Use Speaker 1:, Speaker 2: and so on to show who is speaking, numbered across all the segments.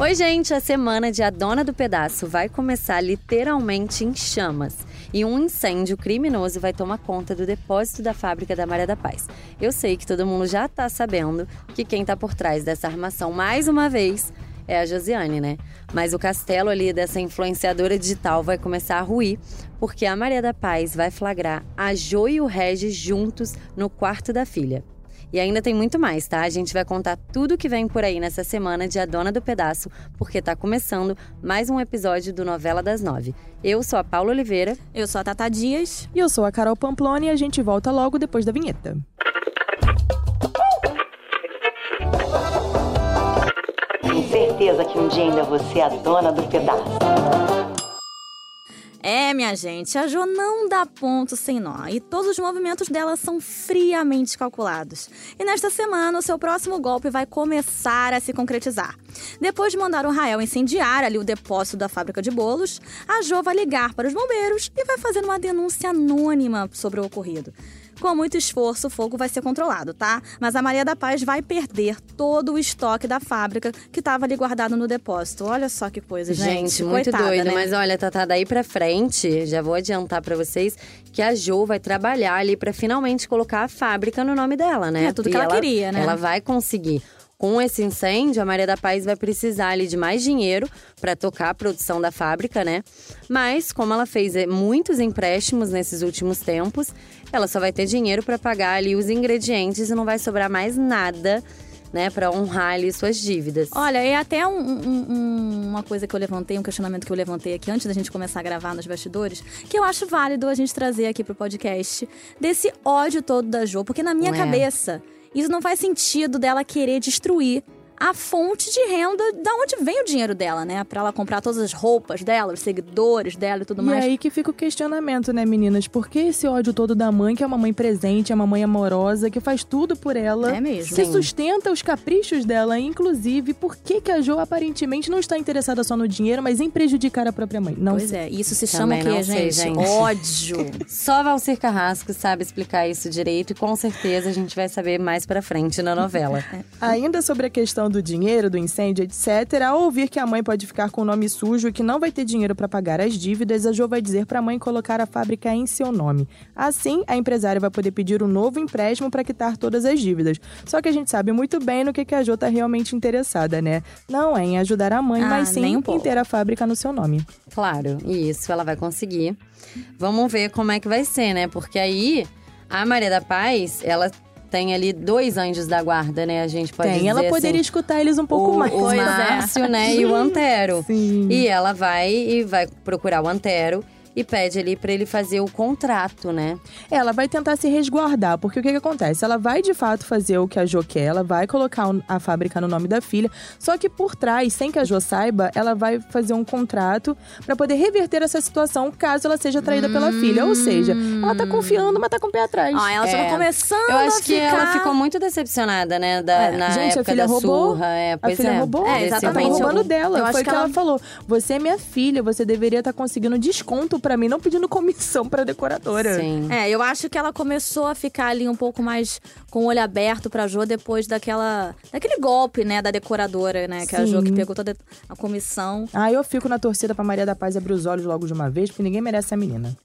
Speaker 1: Oi, gente! A semana de A Dona do Pedaço vai começar literalmente em chamas. E um incêndio criminoso vai tomar conta do depósito da fábrica da Maria da Paz. Eu sei que todo mundo já tá sabendo que quem tá por trás dessa armação, mais uma vez, é a Josiane, né? Mas o castelo ali dessa influenciadora digital vai começar a ruir, porque a Maria da Paz vai flagrar a Jo e o Regis juntos no quarto da filha. E ainda tem muito mais, tá? A gente vai contar tudo que vem por aí nessa semana de A Dona do Pedaço, porque tá começando mais um episódio do Novela das Nove. Eu sou a Paula Oliveira.
Speaker 2: Eu sou a Tata Dias.
Speaker 3: E eu sou a Carol Pamplona e a gente volta logo depois da vinheta.
Speaker 4: Tenho certeza que um dia ainda você é a dona do pedaço.
Speaker 2: É, minha gente, a Jo não dá ponto sem nó e todos os movimentos dela são friamente calculados. E nesta semana, o seu próximo golpe vai começar a se concretizar. Depois de mandar o Rael incendiar ali o depósito da fábrica de bolos, a Jo vai ligar para os bombeiros e vai fazer uma denúncia anônima sobre o ocorrido. Com muito esforço, o fogo vai ser controlado, tá? Mas a Maria da Paz vai perder todo o estoque da fábrica que estava ali guardado no depósito. Olha só que coisa, gente.
Speaker 1: Gente, muito
Speaker 2: Coitada,
Speaker 1: doido.
Speaker 2: né?
Speaker 1: Mas olha, Tata, daí pra frente, já vou adiantar pra vocês que a Jo vai trabalhar ali pra finalmente colocar a fábrica no nome dela, né?
Speaker 2: É, tudo que
Speaker 1: E
Speaker 2: ela queria, né?
Speaker 1: Ela vai conseguir. Com esse incêndio, a Maria da Paz vai precisar ali de mais dinheiro para tocar a produção da fábrica, né? Mas, como ela fez eh, muitos empréstimos nesses últimos tempos, ela só vai ter dinheiro para pagar ali os ingredientes e não vai sobrar mais nada, né, para honrar ali suas dívidas.
Speaker 2: Olha, é até um- um- um- uma coisa que eu levantei, um questionamento que eu levantei aqui antes da gente começar a gravar nos bastidores, que eu acho válido a gente trazer aqui pro podcast, desse ódio todo da Jo, porque na minha
Speaker 1: É.
Speaker 2: cabeça, isso não faz sentido dela querer destruir a fonte de renda da onde vem o dinheiro dela, né? Pra ela comprar todas as roupas dela, os seguidores dela e tudo
Speaker 3: E
Speaker 2: mais.
Speaker 3: aí que fica o questionamento, né, meninas? Por que esse ódio todo da mãe, que é uma mãe presente, é uma mãe amorosa, que faz tudo por ela?
Speaker 2: É mesmo.
Speaker 3: Sustenta os caprichos dela, inclusive, por que, que a Jo aparentemente não está interessada só no dinheiro, mas em prejudicar a própria mãe? Não
Speaker 2: Pois
Speaker 3: sei.
Speaker 2: é, isso se chama
Speaker 1: Também
Speaker 2: o quê,
Speaker 1: não sei,
Speaker 2: gente?
Speaker 1: gente.
Speaker 2: Ódio.
Speaker 1: Só Valcir Carrasco sabe explicar isso direito e com certeza a gente vai saber mais pra frente na novela.
Speaker 3: Ainda sobre a questão do dinheiro, do incêndio, etc., ao ouvir que a mãe pode ficar com o nome sujo e que não vai ter dinheiro para pagar as dívidas, a Jo vai dizer para a mãe colocar a fábrica em seu nome. Assim, a empresária vai poder pedir um novo empréstimo para quitar todas as dívidas. Só que a gente sabe muito bem no que, que a Jo tá realmente interessada, né? Não é em ajudar a mãe,
Speaker 2: Ah,
Speaker 3: mas sim
Speaker 2: um
Speaker 3: em ter a fábrica no seu nome.
Speaker 1: Claro, isso ela vai conseguir. Vamos ver como é que vai ser, né? Porque aí a Maria da Paz, ela tem ali dois anjos da guarda, né? A gente pode
Speaker 3: Tem,
Speaker 1: dizer
Speaker 3: ela poderia
Speaker 1: assim,
Speaker 3: escutar eles um pouco
Speaker 1: o,
Speaker 3: mais.
Speaker 1: o
Speaker 2: é.
Speaker 1: Márcio, né? E o Antero.
Speaker 3: Sim.
Speaker 1: E ela vai e vai procurar o Antero e pede ali pra ele fazer o contrato, né?
Speaker 3: Ela vai tentar se resguardar, porque o que, que acontece? Ela vai de fato fazer o que a Jo quer, ela vai colocar a fábrica no nome da filha, só que por trás, sem que a Jo saiba, ela vai fazer um contrato pra poder reverter essa situação caso ela seja traída pela filha. Ou seja, ela tá confiando, mas tá com o pé atrás.
Speaker 2: Ó, ela
Speaker 1: É.
Speaker 2: tá começando
Speaker 1: Eu acho
Speaker 2: a
Speaker 1: que
Speaker 2: ficar...
Speaker 1: ela ficou muito decepcionada, né? Da,
Speaker 2: É.
Speaker 1: Na
Speaker 3: Gente, a
Speaker 1: época
Speaker 3: filha
Speaker 1: da
Speaker 3: roubou.
Speaker 1: surra. É,
Speaker 3: a
Speaker 1: pois
Speaker 3: filha
Speaker 1: é.
Speaker 3: roubou,
Speaker 2: É,
Speaker 3: ela
Speaker 2: exatamente.
Speaker 3: tava roubando
Speaker 2: Eu-
Speaker 3: dela.
Speaker 2: eu
Speaker 3: Foi o
Speaker 2: que
Speaker 3: que ela...
Speaker 2: ela-
Speaker 3: falou. Você é minha filha, você deveria estar conseguindo desconto pra mim, não pedindo comissão pra decoradora.
Speaker 1: Sim.
Speaker 2: É, eu acho que ela começou a ficar ali um pouco mais com o olho aberto pra Jo depois daquela. daquele golpe, né, da decoradora, né? Que a Jo que
Speaker 3: Sim.
Speaker 2: pegou toda a comissão.
Speaker 3: Ah, eu fico na torcida pra Maria da Paz abrir os olhos logo de uma vez, porque ninguém merece a menina.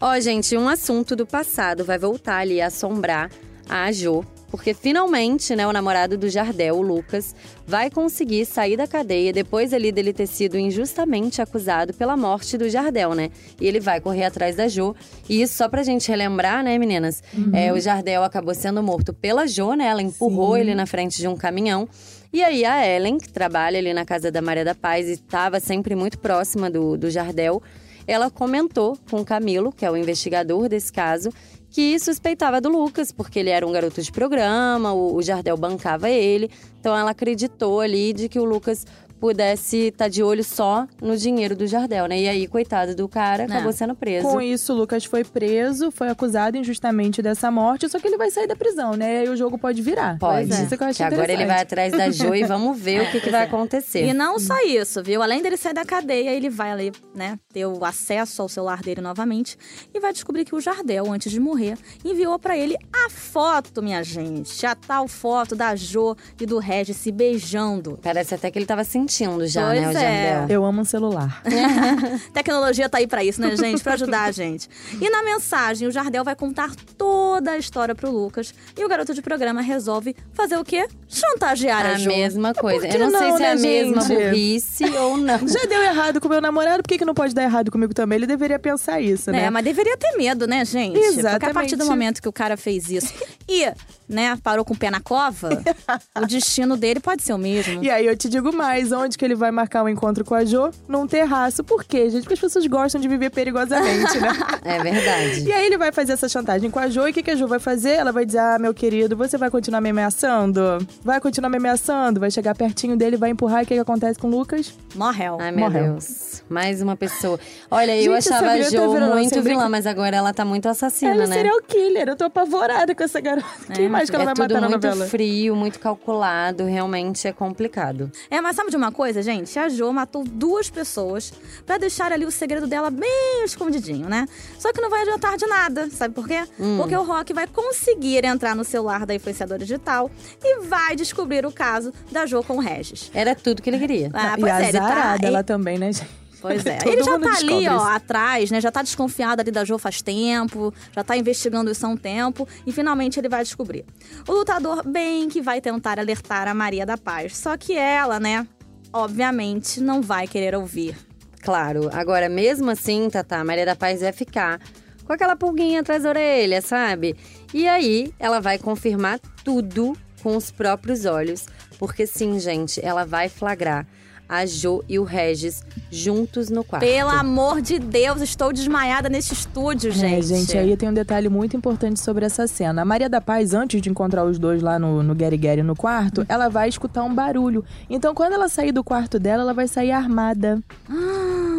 Speaker 1: Ó, gente, um assunto do passado vai voltar ali a assombrar a Jo. Porque finalmente, né, o namorado do Jardel, o Lucas, vai conseguir sair da cadeia depois ali dele ter sido injustamente acusado pela morte do Jardel, né? E ele vai correr atrás da Jo. E isso só pra gente relembrar, né, meninas? É, o Jardel acabou sendo morto pela Jo, né? Ela empurrou ele na frente de um caminhão. E aí a Ellen, que trabalha ali na casa da Maria da Paz e estava sempre muito próxima do, do Jardel, ela comentou com o Camilo, que é o investigador desse caso, que suspeitava do Lucas, porque ele era um garoto de programa, o, o Jardel bancava ele. Então ela acreditou ali de que o Lucas pudesse estar de olho só no dinheiro do Jardel, né? E aí, coitado do cara,
Speaker 2: Não.
Speaker 1: acabou sendo preso.
Speaker 3: Com isso, o Lucas foi preso, foi acusado injustamente dessa morte, só que ele vai sair da prisão, né? E aí o jogo pode virar.
Speaker 1: Pode.
Speaker 2: Pois é.
Speaker 3: Isso que eu acho
Speaker 1: Que agora ele vai atrás da Jo e vamos ver o que, que vai
Speaker 2: é.
Speaker 1: acontecer.
Speaker 2: E não só isso, viu? Além dele sair da cadeia, ele vai ali, né, ter o acesso ao celular dele novamente e vai descobrir que o Jardel, antes de morrer, enviou pra ele a foto, minha gente. A tal foto da Jo e do Regis se beijando.
Speaker 1: Parece até que ele tava sentindo já,
Speaker 2: Pois
Speaker 1: né, o
Speaker 2: é.
Speaker 1: Jardel.
Speaker 3: Eu amo um celular.
Speaker 2: Tecnologia tá aí pra isso, né, gente? Pra ajudar a gente. E na mensagem, o Jardel vai contar toda a história pro Lucas. E o garoto de programa resolve fazer o quê? Chantagear a,
Speaker 1: A mesma coisa. Eu não, sei
Speaker 3: não,
Speaker 1: se é a
Speaker 3: né,
Speaker 1: mesma
Speaker 3: gente?
Speaker 1: burrice ou não.
Speaker 3: Já deu errado com meu namorado, por que, que não pode dar errado comigo também? Ele deveria pensar isso, né?
Speaker 2: É, mas deveria ter medo, né, gente? Porque a
Speaker 3: Exatamente.
Speaker 2: partir do momento que o cara fez isso e, né, parou com o pé na cova, o destino dele pode ser o mesmo.
Speaker 3: E aí eu te digo mais, onde que ele vai marcar o encontro com a Jo? Num terraço. Por quê, gente? Porque as pessoas gostam de viver perigosamente, né?
Speaker 1: É verdade.
Speaker 3: E aí ele vai fazer essa chantagem com a Jo, e o que, que a Jo vai fazer? Ela vai dizer, ah, meu querido, você vai continuar me ameaçando? Vai continuar me ameaçando? Vai chegar pertinho dele, vai empurrar, e o que, que acontece com o Lucas?
Speaker 2: Morreu.
Speaker 1: Ai, meu
Speaker 3: Morreu.
Speaker 1: Deus. Mais uma pessoa. Olha, eu
Speaker 3: Gente, essa
Speaker 1: achava a
Speaker 3: tá
Speaker 1: Jo
Speaker 3: virando
Speaker 1: muito vilã, mas agora ela tá muito assassina,
Speaker 3: ela é
Speaker 1: né?
Speaker 3: serial killer, eu tô apavorada com essa garota. Quem mais que ela
Speaker 1: é
Speaker 3: vai
Speaker 1: tudo
Speaker 3: matar na
Speaker 1: muito
Speaker 3: novela?
Speaker 1: frio, muito calculado, realmente é complicado.
Speaker 2: É, mas sabe de uma coisa, gente? A Jo matou duas pessoas pra deixar ali o segredo dela bem escondidinho, né? Só que não vai adiantar de nada, sabe por quê?
Speaker 3: Hum.
Speaker 2: Porque o Rock vai conseguir entrar no celular da influenciadora digital e vai descobrir o caso da Jo com o Regis.
Speaker 1: Era tudo que ele queria.
Speaker 2: Ah,
Speaker 3: e
Speaker 2: pois
Speaker 3: a
Speaker 2: é, tá.
Speaker 3: Azarada,
Speaker 2: ele-
Speaker 3: ela também, né, gente?
Speaker 2: Pois é.
Speaker 3: Todo
Speaker 2: Ele já tá ali, ó,
Speaker 3: isso.
Speaker 2: atrás, né? Já tá desconfiado ali da Jo faz tempo, já tá investigando isso há um tempo e finalmente ele vai descobrir. O lutador bem que vai tentar alertar a Maria da Paz, só que ela, né, obviamente não vai querer ouvir.
Speaker 1: Claro. Agora, mesmo assim, Tatá, a Maria da Paz vai ficar com aquela pulguinha atrás da orelha, sabe? E aí, ela vai confirmar tudo com os próprios olhos. Porque sim, gente, ela vai flagrar a Jo e o Regis juntos no quarto.
Speaker 2: Pelo amor de Deus, estou desmaiada nesse estúdio, gente.
Speaker 3: É, gente, aí tem um detalhe muito importante sobre essa cena. A Maria da Paz, antes de encontrar os dois lá no, no Gary Gary no quarto, ela vai escutar um barulho. Então, quando ela sair do quarto dela, ela vai sair armada.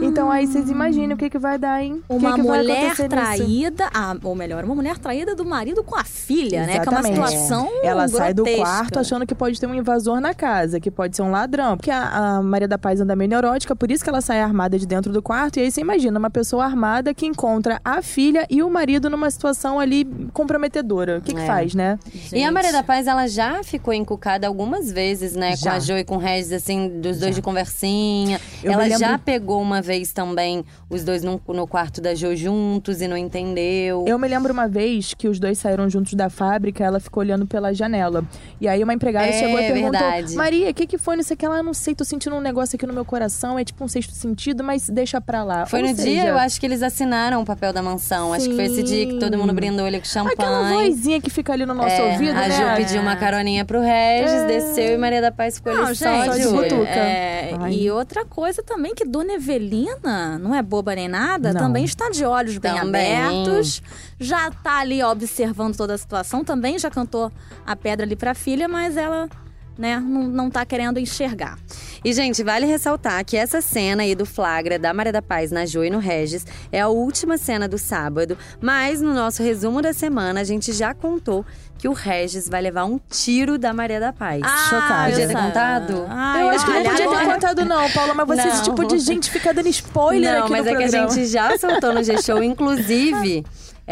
Speaker 3: Então, aí vocês imaginem o que, que vai dar, hein? Que
Speaker 2: Uma
Speaker 3: que vai
Speaker 2: mulher traída, ah, ou melhor, uma mulher traída do marido com a filha, né? Que é uma
Speaker 3: Exatamente.
Speaker 2: situação
Speaker 3: Ela sai do
Speaker 2: grotesca.
Speaker 3: quarto achando que pode ter um invasor na casa, que pode ser um ladrão. Porque a, a Maria da Paz anda meio neurótica, por isso que ela sai armada de dentro do quarto. E aí você imagina uma pessoa armada que encontra a filha e o marido numa situação ali comprometedora. O que, que
Speaker 1: É.
Speaker 3: faz, né?
Speaker 1: E a Maria da Paz, ela já ficou encucada algumas vezes, né? Com
Speaker 3: Já.
Speaker 1: a Jo e com o Regis, assim, dos dois de conversinha.
Speaker 3: Eu
Speaker 1: ela
Speaker 3: me
Speaker 1: já
Speaker 3: lembro-
Speaker 1: pegou uma vez também os dois no, no quarto da Jo juntos e não entendeu.
Speaker 3: Eu me lembro uma vez que os dois saíram juntos da fábrica, ela ficou olhando pela janela. E aí uma empregada
Speaker 1: É,
Speaker 3: chegou e perguntou:
Speaker 1: verdade.
Speaker 3: Maria, o que, que foi? Não sei o que ela, não sei, tô sentindo um negócio aqui no meu coração, é tipo um sexto sentido, mas deixa pra lá.
Speaker 1: Foi
Speaker 3: Ou
Speaker 1: no
Speaker 3: seja,
Speaker 1: dia, eu acho que eles assinaram o papel da mansão. Acho que foi esse dia que todo mundo brindou ele com champanhe.
Speaker 3: Aquela vozinha que fica ali no nosso
Speaker 1: É,
Speaker 3: ouvido,
Speaker 1: a
Speaker 3: né?
Speaker 1: Jo pediu uma caroninha pro Regis, desceu e Maria da Paz ficou
Speaker 2: Não,
Speaker 1: ali
Speaker 2: gente,
Speaker 1: só de
Speaker 3: só de.
Speaker 2: É, e outra coisa também que Dona Não é boba nem nada,
Speaker 3: Não.
Speaker 2: também está de olhos bem
Speaker 1: Também.
Speaker 2: abertos, já tá ali ó, observando toda a situação, também já cantou a pedra ali pra filha, mas ela, né, não, não tá querendo enxergar.
Speaker 1: E, gente, vale ressaltar que essa cena aí do flagra da Maria da Paz na Jo e no Regis é a última cena do sábado. Mas no nosso resumo da semana, a gente já contou que o Regis vai levar um tiro da Maria da Paz.
Speaker 3: Chocada.
Speaker 1: Podia ter contado?
Speaker 2: Ai,
Speaker 3: eu acho que não podia ter contado, não, Paula, mas você é esse
Speaker 1: Não.
Speaker 3: tipo de gente fica dando spoiler
Speaker 1: Não,
Speaker 3: aqui
Speaker 1: mas
Speaker 3: no
Speaker 1: é que a
Speaker 3: programa.
Speaker 1: gente já soltou no G-Show. Inclusive,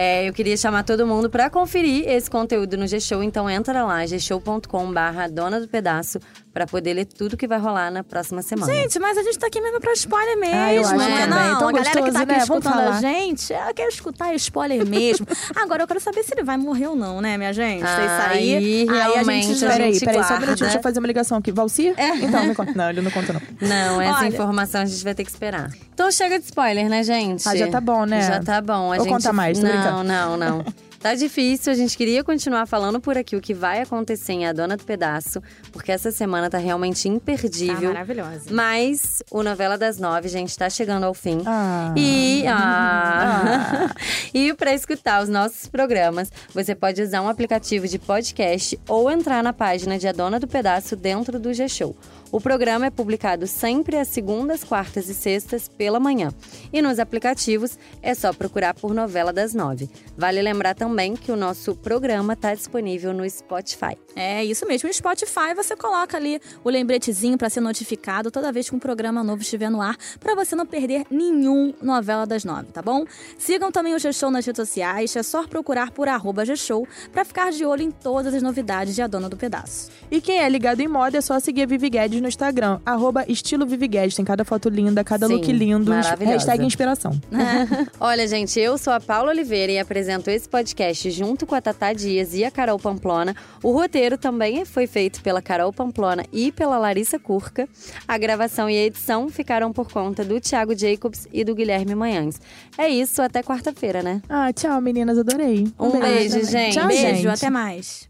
Speaker 1: é, eu queria chamar todo mundo pra conferir esse conteúdo no G-Show. Então entra lá, gshow.com barra dona do pedaço, pra poder ler tudo que vai rolar na próxima semana.
Speaker 2: Gente, mas a gente tá aqui mesmo pra spoiler mesmo,
Speaker 3: Ah, eu acho
Speaker 2: não é
Speaker 1: também.
Speaker 2: não?
Speaker 3: Tão
Speaker 2: a galera que tá
Speaker 3: gostoso,
Speaker 2: aqui
Speaker 3: né?
Speaker 2: Escutando a gente, ela quer escutar spoiler mesmo. Agora, eu quero saber se ele vai morrer ou não, né, minha gente?
Speaker 1: Aí,
Speaker 2: sair, aí a
Speaker 1: realmente,
Speaker 2: gente já...
Speaker 3: Peraí,
Speaker 1: gente
Speaker 3: peraí, só um minutinho, deixa eu fazer uma ligação aqui. Valcir? Então, me conta. Não, ele não conta, não.
Speaker 1: Não, essa
Speaker 2: Olha-
Speaker 1: informação a gente vai ter que esperar. Então chega de spoiler, né, gente?
Speaker 3: Ah, já tá bom, né?
Speaker 1: Já tá bom. A
Speaker 3: Ou
Speaker 1: gente...
Speaker 3: conta mais, tô
Speaker 1: Não,
Speaker 3: brincando.
Speaker 1: não, não. Tá difícil, a gente queria continuar falando por aqui o que vai acontecer em A Dona do Pedaço, porque essa semana tá realmente
Speaker 2: Tá
Speaker 1: imperdível.
Speaker 2: maravilhosa.
Speaker 1: Mas o Novela das Nove, gente, tá chegando ao fim.
Speaker 3: Ah.
Speaker 1: E, ah, e para escutar os nossos programas, você pode usar um aplicativo de podcast ou entrar na página de A Dona do Pedaço dentro do G-Show. O programa é publicado sempre às segundas, quartas e sextas pela manhã. E nos aplicativos é só procurar por Novela das Nove. Vale lembrar também que o nosso programa está disponível no Spotify.
Speaker 2: É isso mesmo. No Spotify você coloca ali o lembretezinho para ser notificado toda vez que um programa novo estiver no ar, para você não perder nenhum Novela das Nove, tá bom? Sigam também o G-Show nas redes sociais, é só procurar por arroba G-Show para ficar de olho em todas as novidades de A Dona do Pedaço.
Speaker 3: E quem é ligado em moda é só seguir a Vivi Guedes no Instagram, arroba estilo Vivi Guedes. Tem cada foto linda, cada
Speaker 1: Sim,
Speaker 3: look lindo. Hashtag inspiração.
Speaker 1: Olha, gente, eu sou a Paula Oliveira e apresento esse podcast junto com a Tatá Dias e a Carol Pamplona. O roteiro também foi feito pela Carol Pamplona e pela Larissa Curca. A gravação e a edição ficaram por conta do Thiago Jacobs e do Guilherme Manhães. É isso, até quarta-feira, né?
Speaker 3: Ah, tchau, meninas. Adorei.
Speaker 1: Um beijo,
Speaker 3: também.
Speaker 1: gente.
Speaker 3: Tchau,
Speaker 2: Beijo,
Speaker 3: gente.
Speaker 2: até mais.